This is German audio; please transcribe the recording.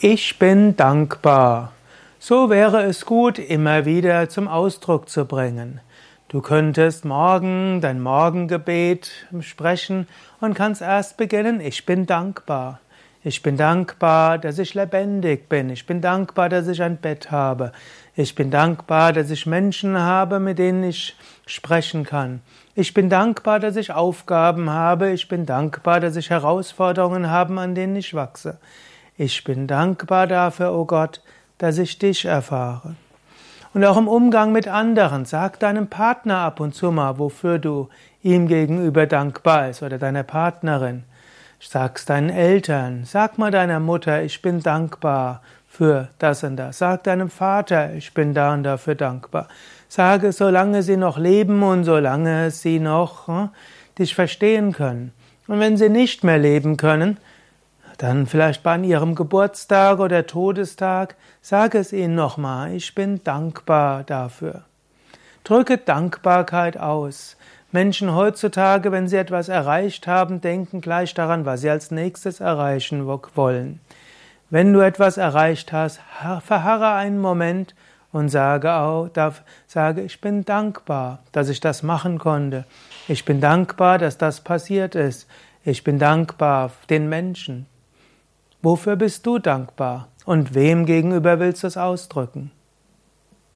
Ich bin dankbar. So wäre es gut, immer wieder zum Ausdruck zu bringen. Du könntest morgen dein Morgengebet sprechen und kannst erst beginnen, ich bin dankbar. Ich bin dankbar, dass ich lebendig bin. Ich bin dankbar, dass ich ein Bett habe. Ich bin dankbar, dass ich Menschen habe, mit denen ich sprechen kann. Ich bin dankbar, dass ich Aufgaben habe. Ich bin dankbar, dass ich Herausforderungen habe, an denen ich wachse. Ich bin dankbar dafür, o oh Gott, dass ich dich erfahre. Und auch im Umgang mit anderen, sag deinem Partner ab und zu mal, wofür du ihm gegenüber dankbar bist oder deiner Partnerin. Sag's deinen Eltern, sag mal deiner Mutter, ich bin dankbar für das und das. Sag deinem Vater, ich bin da und dafür dankbar. Sage, solange sie noch leben und solange sie noch hm, dich verstehen können. Und wenn sie nicht mehr leben können, dann vielleicht bei ihrem Geburtstag oder Todestag, sage es ihnen nochmal, ich bin dankbar dafür. Drücke Dankbarkeit aus. Menschen heutzutage, wenn sie etwas erreicht haben, denken gleich daran, was sie als nächstes erreichen wollen. Wenn du etwas erreicht hast, verharre einen Moment und sage auch, sage, ich bin dankbar, dass ich das machen konnte. Ich bin dankbar, dass das passiert ist. Ich bin dankbar den Menschen. Wofür bist du dankbar? Und wem gegenüber willst du es ausdrücken?